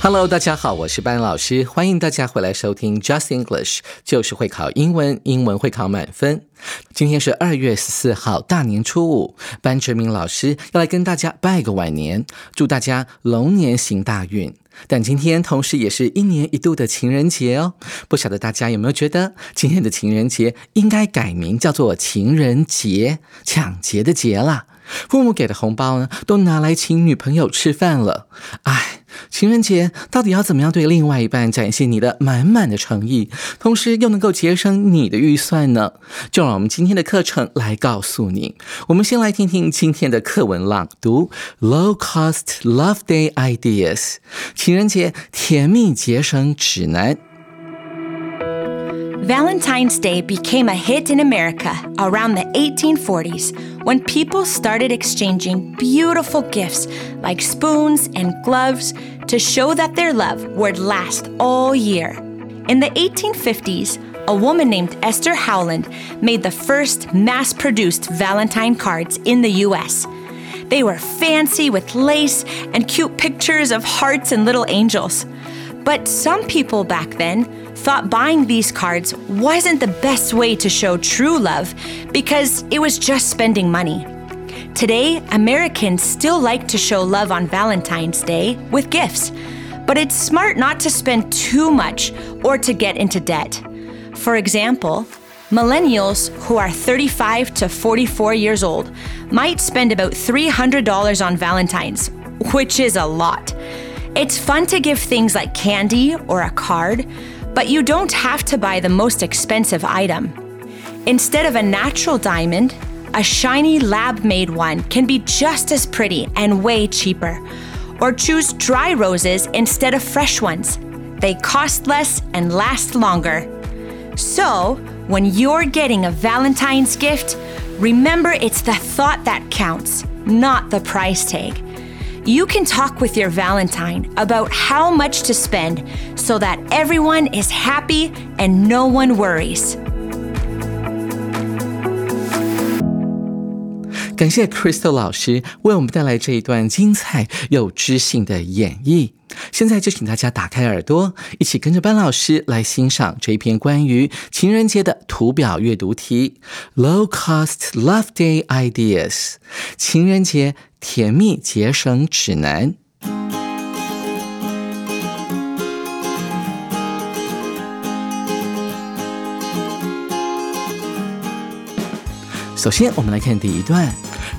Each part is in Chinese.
Hello，大家好，我是班老师，欢迎大家回来收听 Just English，就是会考英文，英文会考满分。今天是二月十四号，大年初五，班哲明老师要来跟大家拜个晚年，祝大家龙年行大运。但今天同时也是一年一度的情人节哦，不晓得大家有没有觉得今天的情人节应该改名叫做情人节，抢劫的劫啦？父母给的红包呢，都拿来请女朋友吃饭了。哎，情人节到底要怎么样对另外一半展现你的满满的诚意，同时又能够节省你的预算呢？就让我们今天的课程来告诉你。我们先来听听今天的课文朗读：Low Cost Love Day Ideas，情人节甜蜜节省指南。Valentine's Day became a hit in America around the 1840s when people started exchanging beautiful gifts like spoons and gloves to show that their love would last all year. In the 1850s, a woman named Esther Howland made the first mass produced Valentine cards in the US. They were fancy with lace and cute pictures of hearts and little angels. But some people back then thought buying these cards wasn't the best way to show true love because it was just spending money. Today, Americans still like to show love on Valentine's Day with gifts, but it's smart not to spend too much or to get into debt. For example, millennials who are 35 to 44 years old might spend about $300 on Valentine's, which is a lot. It's fun to give things like candy or a card, but you don't have to buy the most expensive item. Instead of a natural diamond, a shiny lab made one can be just as pretty and way cheaper. Or choose dry roses instead of fresh ones. They cost less and last longer. So, when you're getting a Valentine's gift, remember it's the thought that counts, not the price tag You can talk with your Valentine about how much to spend so that everyone is happy and no one worries. 感谢 Crystal 老师为我们带来这一段精彩又知性的演绎。现在就请大家打开耳朵，一起跟着班老师来欣赏这一篇关于情人节的图表阅读题：Low Cost Love Day Ideas，情人节 甜蜜节省指南。首先，我们来看第一段。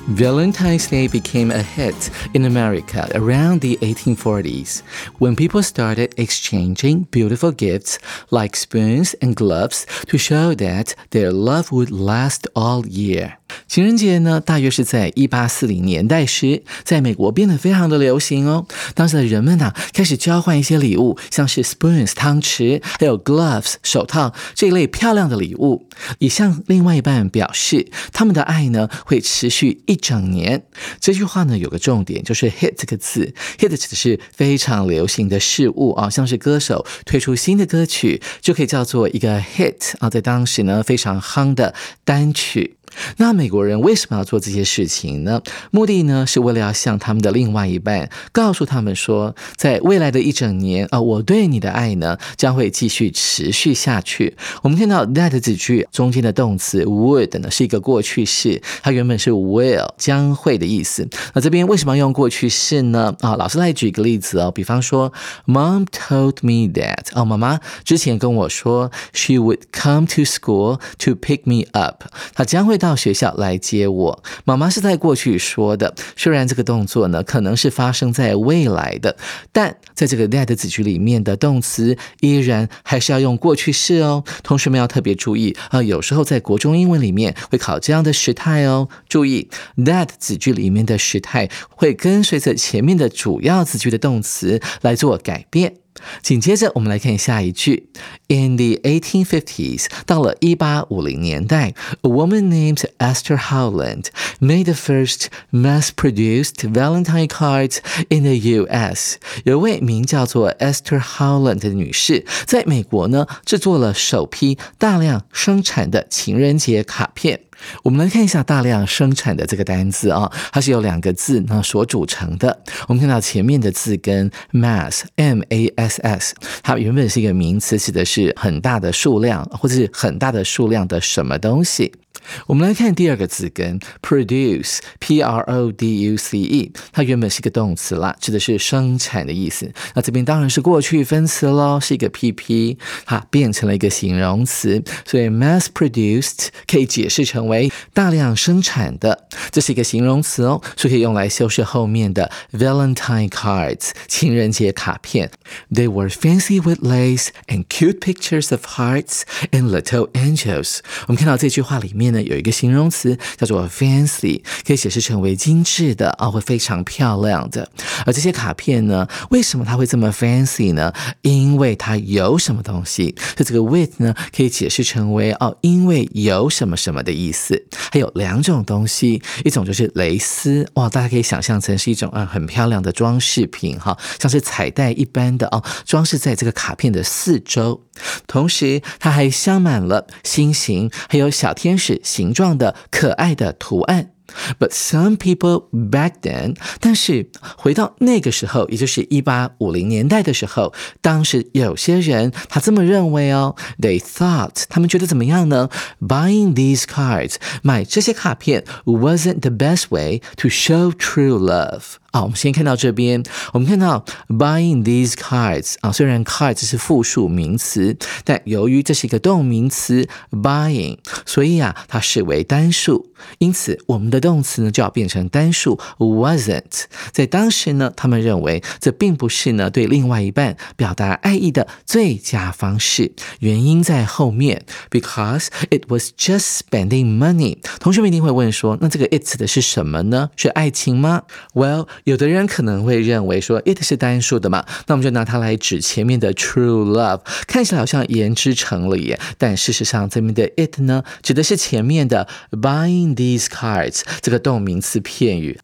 Valentine's Day became a hit in America around the 1840s when people started exchanging beautiful gifts like spoons and gloves to show that their love would last all year. 情人节呢，大约是在一八四零年代时，在美国变得非常的流行哦。当时的人们呢，开始交换一些礼物，像是 spoons 汤匙，还有 gloves 手套这一类漂亮的礼物，以向另外一半表示他们的爱呢会持续一整年。这句话呢有个重点，就是 hit 这个字，hit 指的是非常流行的事物啊，像是歌手推出新的歌曲，就可以叫做一个 hit 啊，在当时呢非常夯的单曲。那美国人为什么要做这些事情呢？目的呢，是为了要向他们的另外一半告诉他们说，在未来的一整年啊，我对你的爱呢，将会继续持续下去。我们看到 that 这句中间的动词 would 呢，是一个过去式，它原本是 will 将会的意思。那这边为什么要用过去式呢？啊，老师来举个例子哦，比方说，Mom told me that 哦，妈妈之前跟我说，she would come to school to pick me up，她将会。到学校来接我。妈妈是在过去说的，虽然这个动作呢可能是发生在未来的，但在这个 that 子句里面的动词依然还是要用过去式哦。同学们要特别注意啊，有时候在国中英文里面会考这样的时态哦。注意 that 子句里面的时态会跟随着前面的主要子句的动词来做改变。紧接着，我们来看下一句。In the 1850s，到了一八五零年代，a woman named Esther Howland made the first mass-produced Valentine cards in the U.S. 有一位名叫做 Esther Howland 的女士，在美国呢制作了首批大量生产的情人节卡片。 我们来看一下大量生产的这个单字啊，它是由两个字那所组成的。我们看到前面的字跟 mass，m a s s，它原本是一个名词，指的是很大的数量或者是很大的数量的什么东西。我们来看第二个字根 produce，p r o d u c e，它原本是一个动词啦，指的是生产的意思。那这边当然是过去分词喽，是一个 P P，它变成了一个形容词，所以 mass produced 可以解释成为大量生产的，这是一个形容词哦，是可以用来修饰后面的 Valentine cards 情人节卡片。They were fancy with lace and cute pictures of hearts and little angels。我们看到这句话里面。呢有一个形容词叫做 fancy，可以解释成为精致的啊，会非常漂亮的。而这些卡片呢，为什么它会这么 fancy 呢？因为它有什么东西？就这个 with 呢，可以解释成为哦，因为有什么什么的意思。还有两种东西，一种就是蕾丝哇，大家可以想象成是一种啊很漂亮的装饰品哈，像是彩带一般的哦，装饰在这个卡片的四周。同时，它还镶满了心形，还有小天使形状的可爱的图案。But some people back then，但是回到那个时候，也就是一八五零年代的时候，当时有些人他这么认为哦。They thought，他们觉得怎么样呢？Buying these cards，买这些卡片，wasn't the best way to show true love。啊，我们先看到这边，我们看到 buying these cards 啊，虽然 cards 是复数名词，但由于这是一个动名词 buying，所以啊，它视为单数，因此我们的动词呢就要变成单数 wasn't。在当时呢，他们认为这并不是呢对另外一半表达爱意的最佳方式，原因在后面，because it was just spending money。同学们一定会问说，那这个 it 指的是什么呢？是爱情吗？Well。有的人可能会认为说 it 是单数的嘛，那我们就拿它来指前面的 true love，看起来好像言之成理，但事实上这边的 it 呢，指的是前面的 buying these cards 这个动名词片语。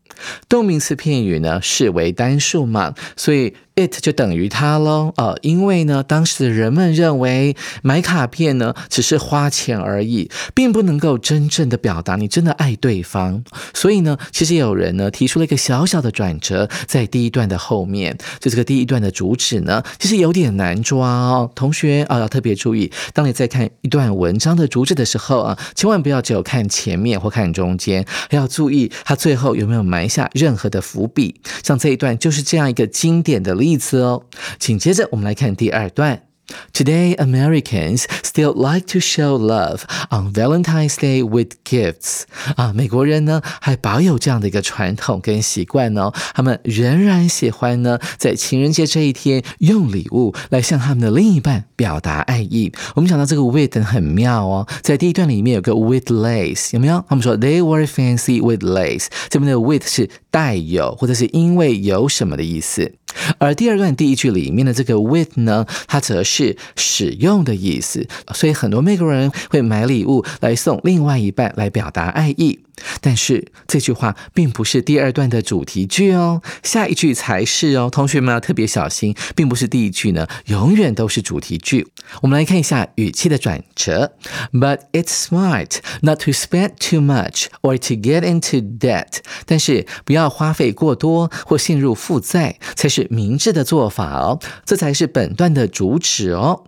动名词片语呢视为单数嘛，所以 it 就等于它喽。呃，因为呢，当时的人们认为买卡片呢只是花钱而已，并不能够真正的表达你真的爱对方。所以呢，其实有人呢提出了一个小小的转折，在第一段的后面，就这个第一段的主旨呢，其实有点难抓哦。同学啊，要特别注意，当你在看一段文章的主旨的时候啊，千万不要只有看前面或看中间，还要注意它最后有没有埋。下任何的伏笔，像这一段就是这样一个经典的例子哦。紧接着我们来看第二段。Today, Americans still like to show love on Valentine's Day with gifts. 啊，美国人呢还保有这样的一个传统跟习惯哦，他们仍然喜欢呢在情人节这一天用礼物来向他们的另一半表达爱意。我们讲到这个 with 很妙哦，在第一段里面有个 with lace，有没有？他们说 they were fancy with lace，这边的 with 是带有或者是因为有什么的意思。而第二段第一句里面的这个 with 呢，它则是使用的意思，所以很多美国人会买礼物来送另外一半来表达爱意。但是这句话并不是第二段的主题句哦，下一句才是哦，同学们要特别小心，并不是第一句呢，永远都是主题句。我们来看一下语气的转折，But it's smart not to spend too much or to get into debt。但是不要要花费过多或陷入负债，才是明智的做法哦，这才是本段的主旨哦。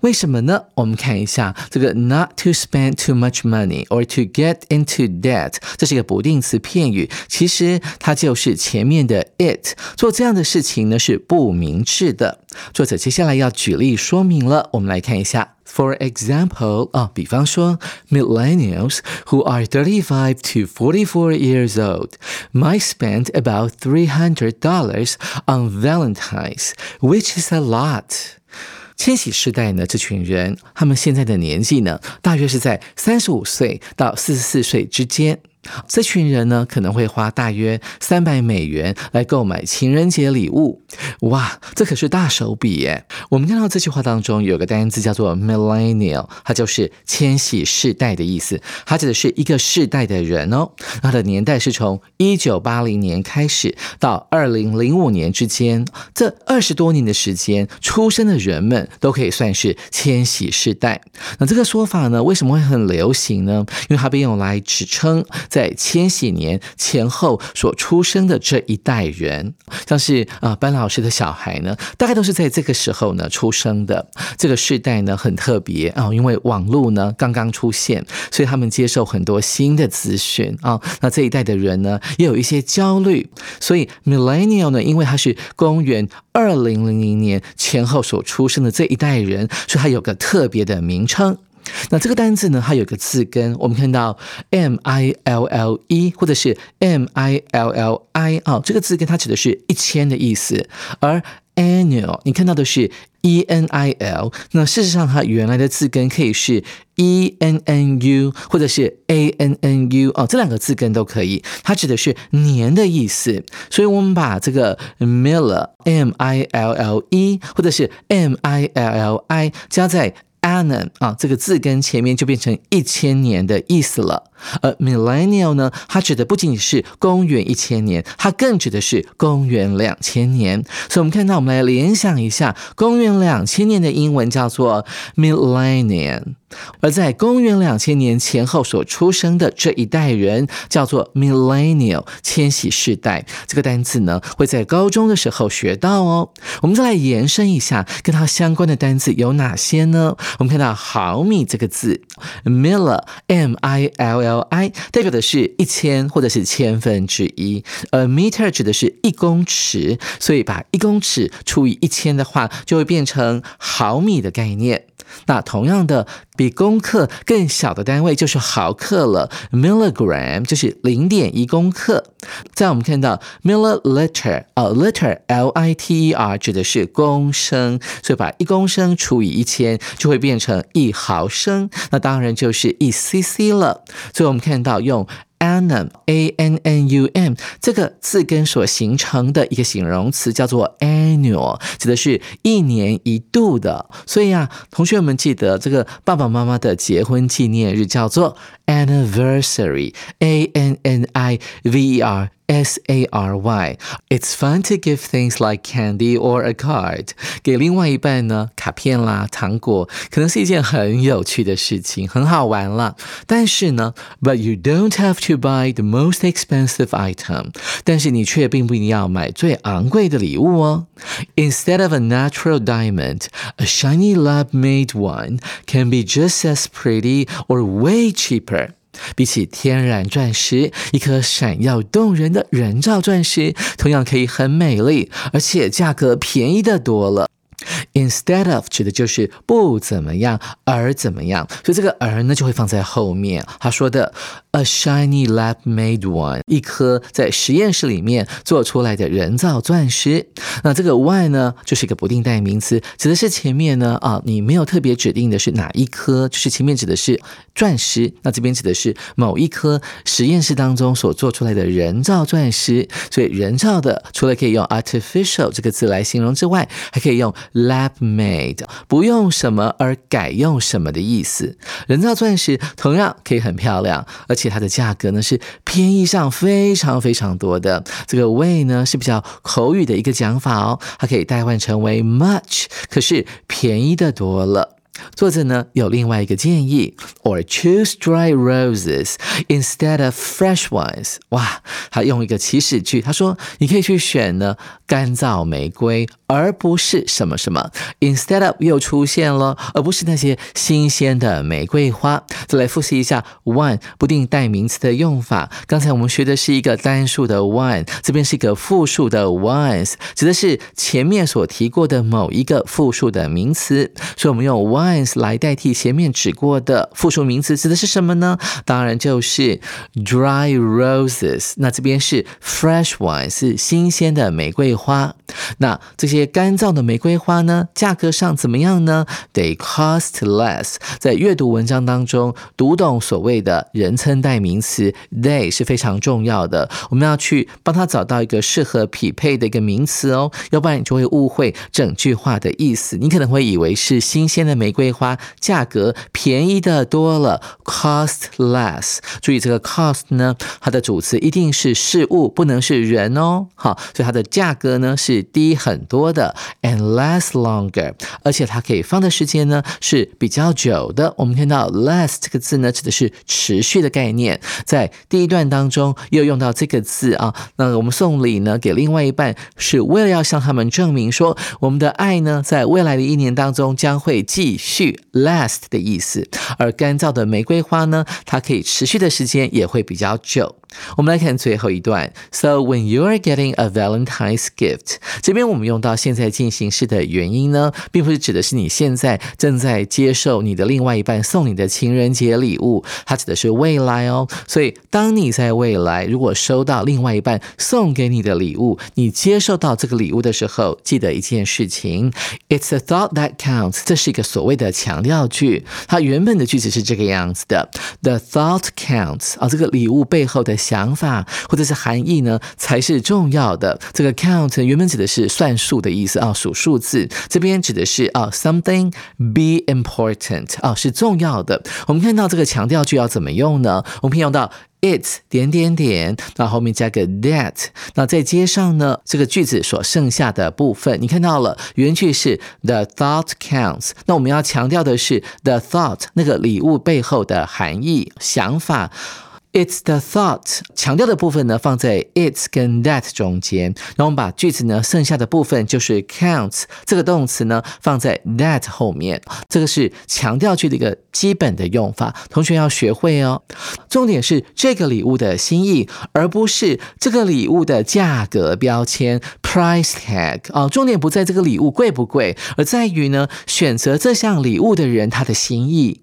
为什么呢？我们看一下这个 not to spend too much money or to get into debt，这是一个不定词片语，其实它就是前面的 it。做这样的事情呢是不明智的。作者接下来要举例说明了，我们来看一下。For example, 啊，比方说，millennials who are thirty-five to forty-four years old might spend about three hundred dollars on Valentine's, which is a lot. 千禧世代呢，这群人，他们现在的年纪呢，大约是在三十五岁到四十四岁之间。这群人呢，可能会花大约三百美元来购买情人节礼物。 哇，这可是大手笔耶！我们看到这句话当中有个单词叫做 millennial，它就是千禧世代的意思。它指的是一个世代的人哦。它的年代是从一九八零年开始到二零零五年之间，这二十多年的时间，出生的人们都可以算是千禧世代。那这个说法呢，为什么会很流行呢？因为它被用来指称。在千禧年前后所出生的这一代人，像是啊班老老师的小孩呢，大概都是在这个时候呢出生的。这个世代呢很特别啊，因为网络呢刚刚出现，所以他们接受很多新的资讯啊。那这一代的人呢也有一些焦虑，所以 millennial 呢，因为他是公元二零零零年前后所出生的这一代人，所以他有个特别的名称。那这个单字呢，它有个字根，我们看到 m i l l e 或者是 m i l l i 啊，这个字根它指的是一千的意思，而 annual 你看到的是 e n i l，那事实上它原来的字根可以是 e n n u 或者是 a n n u 哦，这两个字根都可以，它指的是年的意思，所以我们把这个 miller m i l l e 或者是 m i l l i 加在 annum 啊，这个字跟前面就变成一千年的意思了。而 millennial 呢，它指的不仅仅是公元一千年，它更指的是公元两千年。所以，我们看到，我们来联想一下，公元两千年的英文叫做 millennium。而在公元两千年前后所出生的这一代人叫做 millennial 千禧世代，这个单词呢会在高中的时候学到哦。我们再来延伸一下，跟它相关的单词有哪些呢？我们看到毫米这个字，miller m i l l i 代表的是一千或者是千分之一，而 meter 指的是一公尺，所以把一公尺除以一千的话，就会变成毫米的概念。那同样的，比公克更小的单位就是毫克了，milligram 就是零点一公克。在我们看到 milliliter 啊，liter l i t e r 指的是公升，所以把一公升除以一千就会变成一毫升，那当然就是一 cc 了。所以我们看到用。Annum a n n u m 这个字根所形成的一个形容词叫做 annual，指的是一年一度的。所以啊，同学们记得这个爸爸妈妈的结婚纪念日叫做 anniversary，a n n i v e r。S A R Y. It's fun to give things like candy or a card. 给另外一半呢，卡片啦、糖果，可能是一件很有趣的事情，很好玩了。但是呢，But you don't have to buy the most expensive item. 但是你却并不一定要买最昂贵的礼物哦。Instead of a natural diamond, a shiny lab-made one can be just as pretty or way cheaper. 比起天然钻石，一颗闪耀动人的人造钻石同样可以很美丽，而且价格便宜的多了。Instead of 指的就是不怎么样，而怎么样，所以这个而呢就会放在后面。他说的。A shiny lab-made one，一颗在实验室里面做出来的人造钻石。那这个 one 呢，就是一个不定代名词，指的是前面呢啊，你没有特别指定的是哪一颗，就是前面指的是钻石，那这边指的是某一颗实验室当中所做出来的人造钻石。所以人造的，除了可以用 artificial 这个字来形容之外，还可以用 lab App made 不用什么而改用什么的意思。人造钻石同样可以很漂亮，而且。它的价格呢是偏宜上非常非常多的，这个 way 呢是比较口语的一个讲法哦，它可以代换成为 much，可是便宜的多了。作者呢有另外一个建议，or choose dry roses instead of fresh ones。哇，他用一个祈使句，他说你可以去选呢干燥玫瑰，而不是什么什么。instead of 又出现了，而不是那些新鲜的玫瑰花。再来复习一下 one 不定代名词的用法。刚才我们学的是一个单数的 one，这边是一个复数的 ones，指的是前面所提过的某一个复数的名词。所以我们用 one。Wines 来代替前面指过的复数名词，指的是什么呢？当然就是 dry roses。那这边是 fresh one 是新鲜的玫瑰花。那这些干燥的玫瑰花呢，价格上怎么样呢？They cost less。在阅读文章当中，读懂所谓的人称代名词 they 是非常重要的。我们要去帮他找到一个适合匹配的一个名词哦，要不然你就会误会整句话的意思。你可能会以为是新鲜的玫瑰花，价格便宜的多了，cost less。注意这个 cost 呢，它的主词一定是事物，不能是人哦。好，所以它的价格呢是低很多的，and last longer。而且它可以放的时间呢是比较久的。我们看到 last 这个字呢，指的是持续的概念，在第一段当中又用到这个字啊。那我们送礼呢给另外一半，是为了要向他们证明说，我们的爱呢在未来的一年当中将会继续 last 的意思。而干燥的玫瑰花呢，它可以持续的时间也会比较久。我们来看最后一段。So when you are getting a Valentine's gift，这边我们用到现在进行式的原因呢，并不是指的是你现在正在接受你的另外一半送你的情人节礼物，它指的是未来哦。所以当你在未来如果收到另外一半送给你的礼物，你接受到这个礼物的时候，记得一件事情：It's a thought that counts。这是一个所谓的强调句，它原本的句子是这个样子的：The thought counts。啊，这个礼物背后的。想法或者是含义呢，才是重要的。这个 count 原本指的是算数的意思啊，数数字。这边指的是啊，something be important 啊，是重要的。我们看到这个强调句要怎么用呢？我们可以用到 it 点点点，那后面加个 that，那再接上呢这个句子所剩下的部分。你看到了原句是 the thought counts，那我们要强调的是 the thought 那个礼物背后的含义、想法。It's the thought，强调的部分呢放在 it's 跟 that 中间，然后我们把句子呢剩下的部分就是 count 这个动词呢放在 that 后面，这个是强调句的一个基本的用法，同学要学会哦。重点是这个礼物的心意，而不是这个礼物的价格标签 price tag 啊。重点不在这个礼物贵不贵，而在于呢选择这项礼物的人他的心意。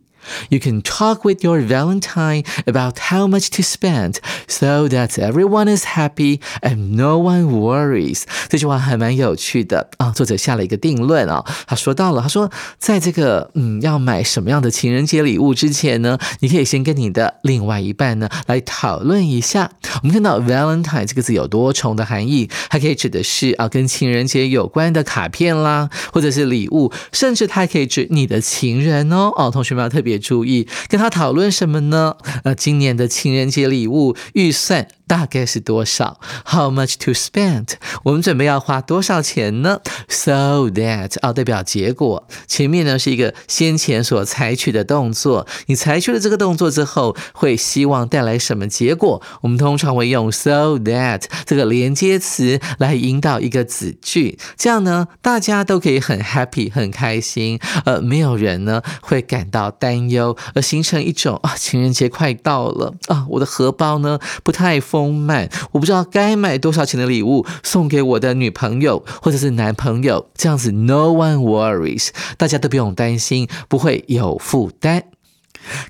You can talk with your Valentine about how much to spend so that everyone is happy and no one worries。这句话还蛮有趣的啊，作者下了一个定论啊，他说到了，他说在这个嗯要买什么样的情人节礼物之前呢，你可以先跟你的另外一半呢来讨论一下。我们看到 Valentine 这个字有多重的含义，它可以指的是啊跟情人节有关的卡片啦，或者是礼物，甚至它还可以指你的情人哦。哦，同学们要特别。也注意，跟他讨论什么呢？呃，今年的情人节礼物预算。大概是多少？How much to spend？我们准备要花多少钱呢？So that 啊，代表结果。前面呢是一个先前所采取的动作，你采取了这个动作之后，会希望带来什么结果？我们通常会用 so that 这个连接词来引导一个子句，这样呢，大家都可以很 happy 很开心，呃，没有人呢会感到担忧，而形成一种啊，情人节快到了啊，我的荷包呢不太丰。丰满，我不知道该买多少钱的礼物送给我的女朋友或者是男朋友，这样子 no one worries，大家都不用担心，不会有负担。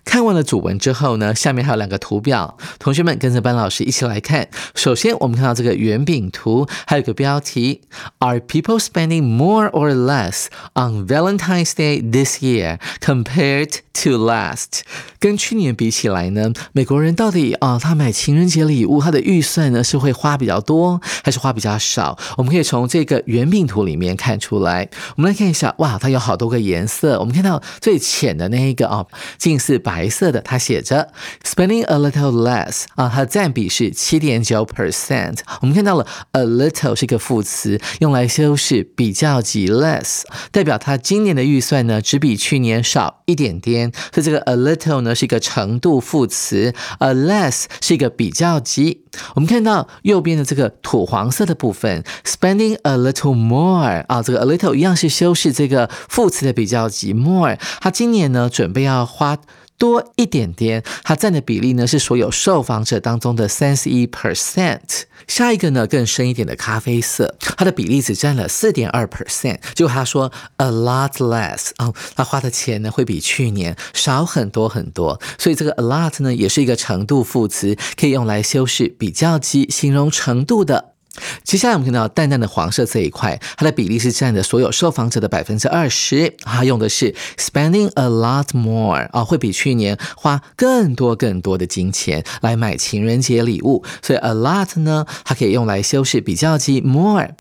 看完了主文之后呢，下面还有两个图表，同学们跟着班老师一起来看。首先，我们看到这个圆饼图，还有个标题：Are people spending more or less on Valentine's Day this year compared to last？跟去年比起来呢，美国人到底啊，他买情人节礼物，他的预算呢是会花比较多，还是花比较少？我们可以从这个圆饼图里面看出来。我们来看一下，哇，它有好多个颜色。我们看到最浅的那一个啊，近。是白色的，它写着 spending a little less 啊，它的占比是七点九 percent。我们看到了 a little 是一个副词，用来修饰比较级 less，代表他今年的预算呢只比去年少一点点。所以这个 a little 呢是一个程度副词，a less 是一个比较级。我们看到右边的这个土黄色的部分，spending a little more 啊，这个 a little 一样是修饰这个副词的比较级 more。他今年呢准备要花。多一点点，它占的比例呢是所有受访者当中的三十一 percent。下一个呢更深一点的咖啡色，它的比例只占了四点二 percent。就他说 a lot less 哦，他花的钱呢会比去年少很多很多。所以这个 a lot 呢也是一个程度副词，可以用来修饰比较级，形容程度的。接下来我们看到淡淡的黄色这一块，它的比例是占的所有受访者的百分之二十。它用的是 spending a lot more 啊，会比去年花更多更多的金钱来买情人节礼物。所以 a lot 呢，它可以用来修饰比较级 more。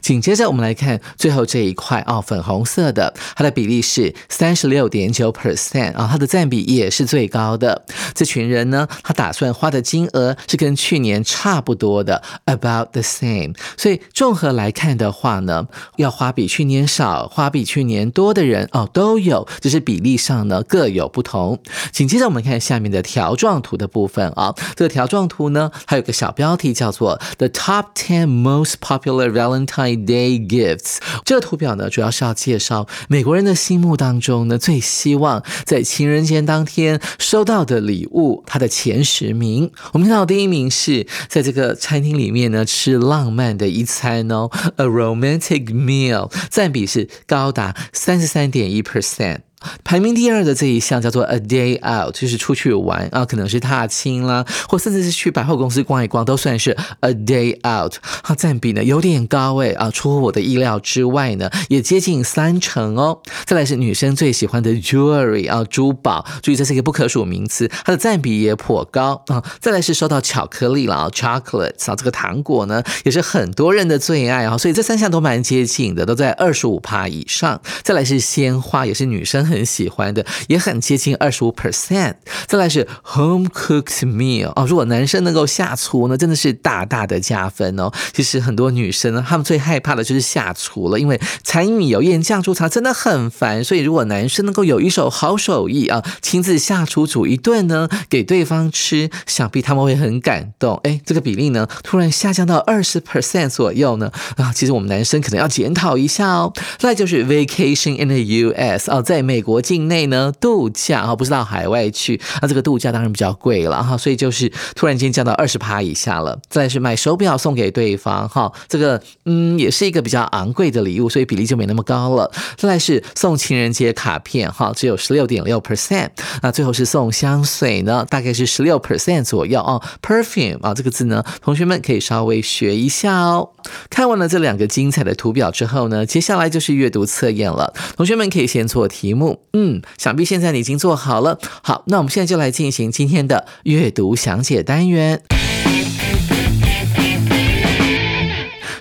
紧接着，我们来看最后这一块哦，粉红色的，它的比例是三十六点九 percent 啊，它的占比也是最高的。这群人呢，他打算花的金额是跟去年差不多的，about the same。所以综合来看的话呢，要花比去年少、花比去年多的人哦都有，只是比例上呢各有不同。紧接着我们看下面的条状图的部分啊，这个条状图呢，还有个小标题叫做 The Top Ten Most Popular Valentine。Time Day Gifts 这个图表呢，主要是要介绍美国人的心目当中呢，最希望在情人节当天收到的礼物，它的前十名。我们看到第一名是在这个餐厅里面呢吃浪漫的一餐哦，a romantic meal，占比是高达三十三点一 percent。排名第二的这一项叫做 a day out，就是出去玩啊，可能是踏青啦，或甚至是去百货公司逛一逛，都算是 a day out。它占比呢有点高诶啊，出乎我的意料之外呢，也接近三成哦。再来是女生最喜欢的 jewelry 啊，珠宝，注意这是一个不可数名词，它的占比也颇高啊。再来是收到巧克力了啊，chocolate 啊，这个糖果呢也是很多人的最爱啊，所以这三项都蛮接近的，都在二十五趴以上。再来是鲜花，也是女生。很喜欢的，也很接近二十五 percent。再来是 home cooked meal 哦，如果男生能够下厨呢，真的是大大的加分哦。其实很多女生呢，她们最害怕的就是下厨了，因为柴米油盐酱醋茶真的很烦。所以如果男生能够有一手好手艺啊，亲自下厨煮一顿呢，给对方吃，想必他们会很感动。哎，这个比例呢，突然下降到二十 percent 左右呢，啊，其实我们男生可能要检讨一下哦。再就是 vacation in the U.S. 哦，在美。美国境内呢度假哈，不是到海外去，那这个度假当然比较贵了哈，所以就是突然间降到二十趴以下了。再是买手表送给对方哈，这个嗯也是一个比较昂贵的礼物，所以比例就没那么高了。再来是送情人节卡片哈，只有十六点六 percent。那最后是送香水呢，大概是十六 percent 左右哦。perfume 啊这个字呢，同学们可以稍微学一下哦。看完了这两个精彩的图表之后呢，接下来就是阅读测验了。同学们可以先做题目。嗯，想必现在你已经做好了。好，那我们现在就来进行今天的阅读详解单元。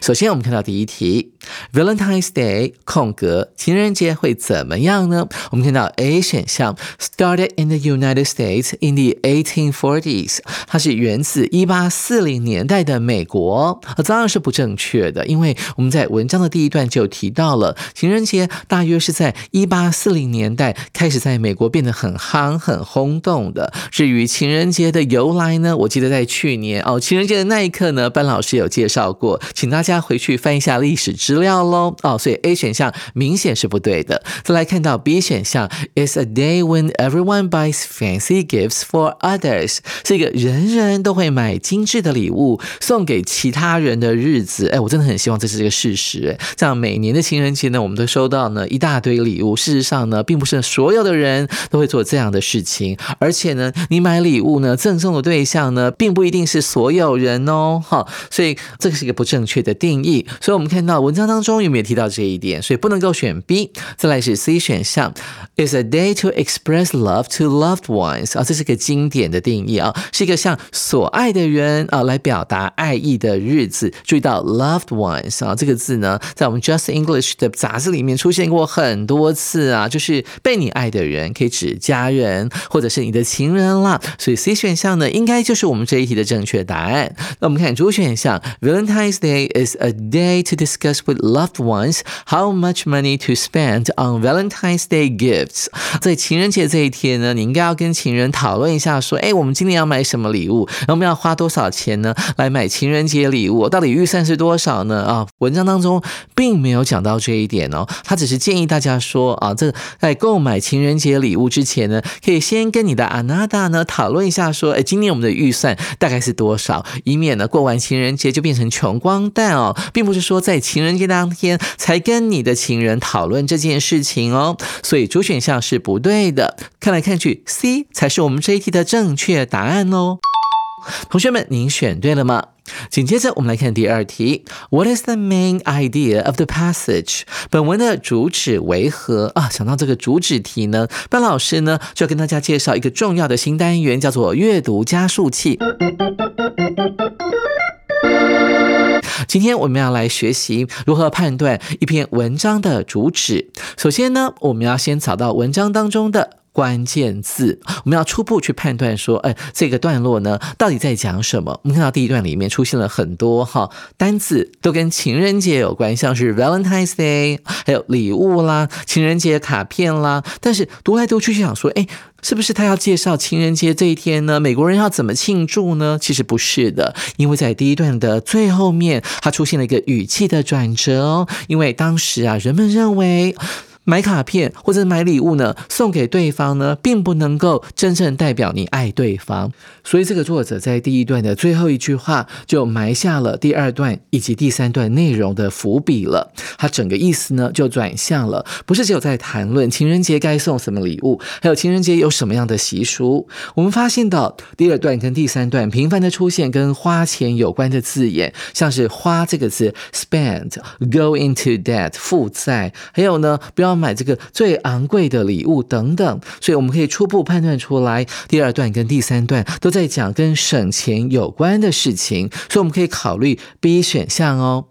首先，我们看到第一题，Valentine's Day 空格情人节会怎么样呢？我们看到 A 选项，started in the United States in the 1840s，它是源自一八四零年代的美国，啊，当然是不正确的，因为我们在文章的第一段就提到了情人节大约是在一八四零年代开始在美国变得很夯、很轰动的。至于情人节的由来呢，我记得在去年哦，情人节的那一刻呢，班老师有介绍过，请大家。回去翻一下历史资料喽。哦，所以 A 选项明显是不对的。再来看到 B 选项，It's a day when everyone buys fancy gifts for others，是一个人人都会买精致的礼物送给其他人的日子。哎，我真的很希望这是这个事实。哎，这样每年的情人节呢，我们都收到呢一大堆礼物。事实上呢，并不是所有的人都会做这样的事情。而且呢，你买礼物呢，赠送的对象呢，并不一定是所有人哦。好，所以这个是一个不正确的。定义，所以我们看到文章当中有没有提到这一点？所以不能够选 B。再来是 C 选项，is a day to express love to loved ones 啊，这是个经典的定义啊，是一个向所爱的人啊来表达爱意的日子。注意到 loved ones 啊这个字呢，在我们 Just English 的杂志里面出现过很多次啊，就是被你爱的人可以指家人或者是你的情人啦。所以 C 选项呢，应该就是我们这一题的正确答案。那我们看主选项，Valentine's Day is a day to discuss with loved ones how much money to spend on Valentine's Day gift 在情人节这一天呢，你应该要跟情人讨论一下，说，哎，我们今年要买什么礼物？然后我们要花多少钱呢？来买情人节礼物，到底预算是多少呢？啊，文章当中并没有讲到这一点哦，他只是建议大家说，啊，这在购买情人节礼物之前呢，可以先跟你的阿娜达呢讨论一下，说，哎，今年我们的预算大概是多少，以免呢过完情人节就变成穷光蛋哦，并不是说在情人节当天才跟你的情人讨论这件事情哦，所以主选项是不对的，看来看去，C 才是我们这一题的正确答案哦。同学们，您选对了吗？紧接着我们来看第二题，What is the main idea of the passage？本文的主旨为何啊？想到这个主旨题呢，班老师呢就要跟大家介绍一个重要的新单元，叫做阅读加速器。今天我们要来学习如何判断一篇文章的主旨。首先呢，我们要先找到文章当中的。关键字，我们要初步去判断说，哎，这个段落呢，到底在讲什么？我们看到第一段里面出现了很多哈单字，都跟情人节有关，像是 Valentine's Day，还有礼物啦，情人节卡片啦。但是读来读去就想说，哎，是不是他要介绍情人节这一天呢？美国人要怎么庆祝呢？其实不是的，因为在第一段的最后面，它出现了一个语气的转折哦。因为当时啊，人们认为。买卡片或者买礼物呢，送给对方呢，并不能够真正代表你爱对方。所以这个作者在第一段的最后一句话就埋下了第二段以及第三段内容的伏笔了。他整个意思呢就转向了，不是只有在谈论情人节该送什么礼物，还有情人节有什么样的习俗。我们发现到第二段跟第三段频繁的出现跟花钱有关的字眼，像是花这个字，spend，go into debt，负债，还有呢，不要。要买这个最昂贵的礼物等等，所以我们可以初步判断出来，第二段跟第三段都在讲跟省钱有关的事情，所以我们可以考虑 B 选项哦。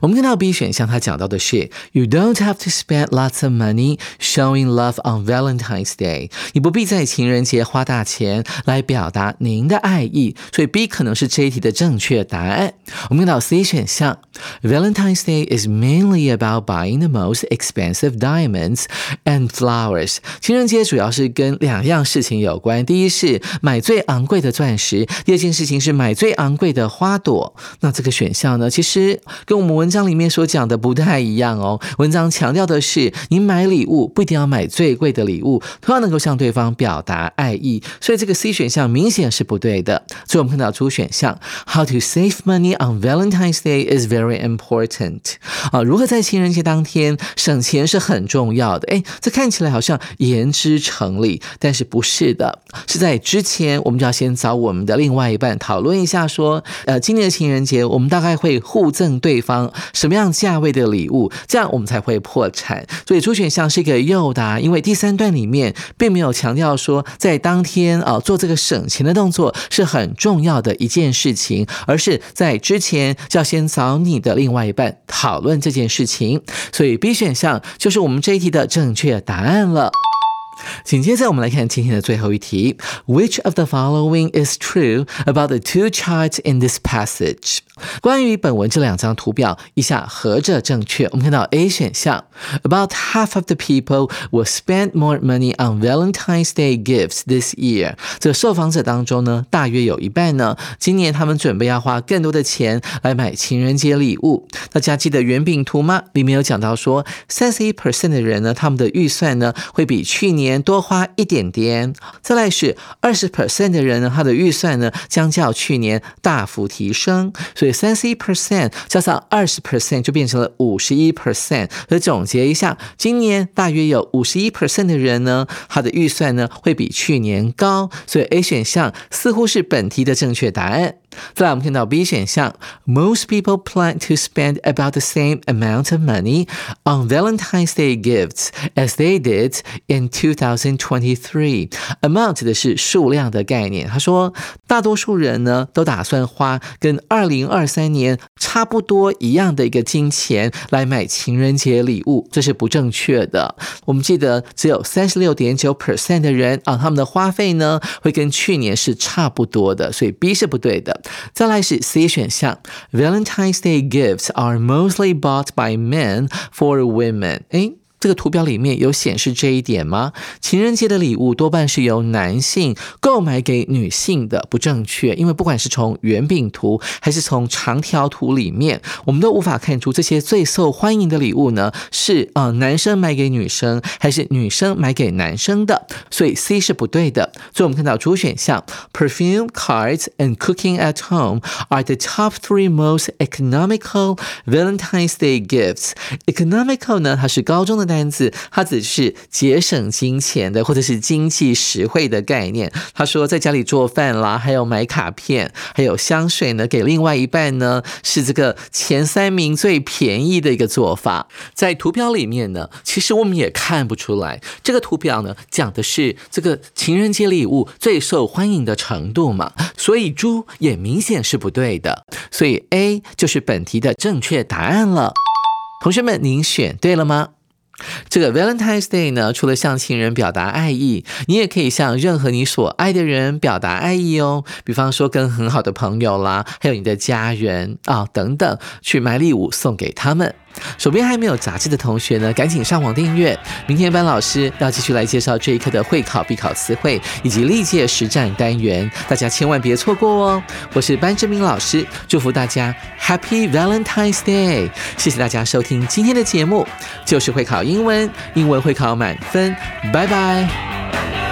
我们看到 B 选项，它讲到的是 You don't have to spend lots of money showing love on Valentine's Day。你不必在情人节花大钱来表达您的爱意，所以 B 可能是这一题的正确答案。我们看到 C 选项，Valentine's Day is mainly about buying the most expensive diamonds and flowers。情人节主要是跟两样事情有关，第一是买最昂贵的钻石，第二件事情是买最昂贵的花朵。那这个选项呢，其实跟我们文章里面所讲的不太一样哦。文章强调的是，你买礼物不一定要买最贵的礼物，同样能够向对方表达爱意。所以这个 C 选项明显是不对的。所以我们看到主选项，How to save money on Valentine's Day is very important。啊，如何在情人节当天省钱是很重要的。哎，这看起来好像言之成理，但是不是的。是在之前，我们就要先找我们的另外一半讨论一下，说，呃，今年的情人节我们大概会互赠对方。方什么样价位的礼物，这样我们才会破产。所以主选项是一个诱答，因为第三段里面并没有强调说在当天啊做这个省钱的动作是很重要的一件事情，而是在之前就要先找你的另外一半讨论这件事情。所以 B 选项就是我们这一题的正确答案了。紧接着，我们来看今天的最后一题：Which of the following is true about the two charts in this passage？关于本文这两张图表，以下何者正确？我们看到 A 选项：About half of the people will spend more money on Valentine's Day gifts this year。这受访者当中呢，大约有一半呢，今年他们准备要花更多的钱来买情人节礼物。大家记得圆饼图吗？里面有讲到说，三十一 percent 的人呢，他们的预算呢，会比去年多花一点点。再来是二十 percent 的人呢，他的预算呢，将较去年大幅提升。所以三十一 percent 加上二十 percent 就变成了五十一 percent。所以总结一下，今年大约有五十一 percent 的人呢，他的预算呢会比去年高。所以 A 选项似乎是本题的正确答案。再来，我们看到 B 选项，Most people plan to spend about the same amount of money on Valentine's Day gifts as they did in 2023. Amount 的是数量的概念。他说，大多数人呢都打算花跟二零 二三年差不多一样的一个金钱来买情人节礼物，这是不正确的。我们记得只有三十六点九 percent 的人啊，他们的花费呢会跟去年是差不多的，所以 B 是不对的。再来是 C 选项，Valentine's Day gifts are mostly bought by men for women。诶这个图表里面有显示这一点吗？情人节的礼物多半是由男性购买给女性的，不正确。因为不管是从圆饼图还是从长条图里面，我们都无法看出这些最受欢迎的礼物呢是啊男生买给女生还是女生买给男生的。所以 C 是不对的。所以我们看到主选项，perfume, cards, and cooking at home are the top three most economical Valentine's Day gifts. Economical 呢，它是高中的。单字，它只是节省金钱的，或者是经济实惠的概念。他说，在家里做饭啦，还有买卡片，还有香水呢，给另外一半呢，是这个前三名最便宜的一个做法。在图表里面呢，其实我们也看不出来，这个图表呢讲的是这个情人节礼物最受欢迎的程度嘛，所以猪也明显是不对的。所以 A 就是本题的正确答案了。同学们，您选对了吗？这个 Valentine's Day 呢，除了向情人表达爱意，你也可以向任何你所爱的人表达爱意哦。比方说，跟很好的朋友啦，还有你的家人啊等等，去买礼物送给他们。手边还没有杂志的同学呢，赶紧上网订阅。明天班老师要继续来介绍这一课的会考必考词汇以及历届实战单元，大家千万别错过哦。我是班志明老师，祝福大家 Happy Valentine's Day！谢谢大家收听今天的节目，就是会考英文，英文会考满分，拜拜。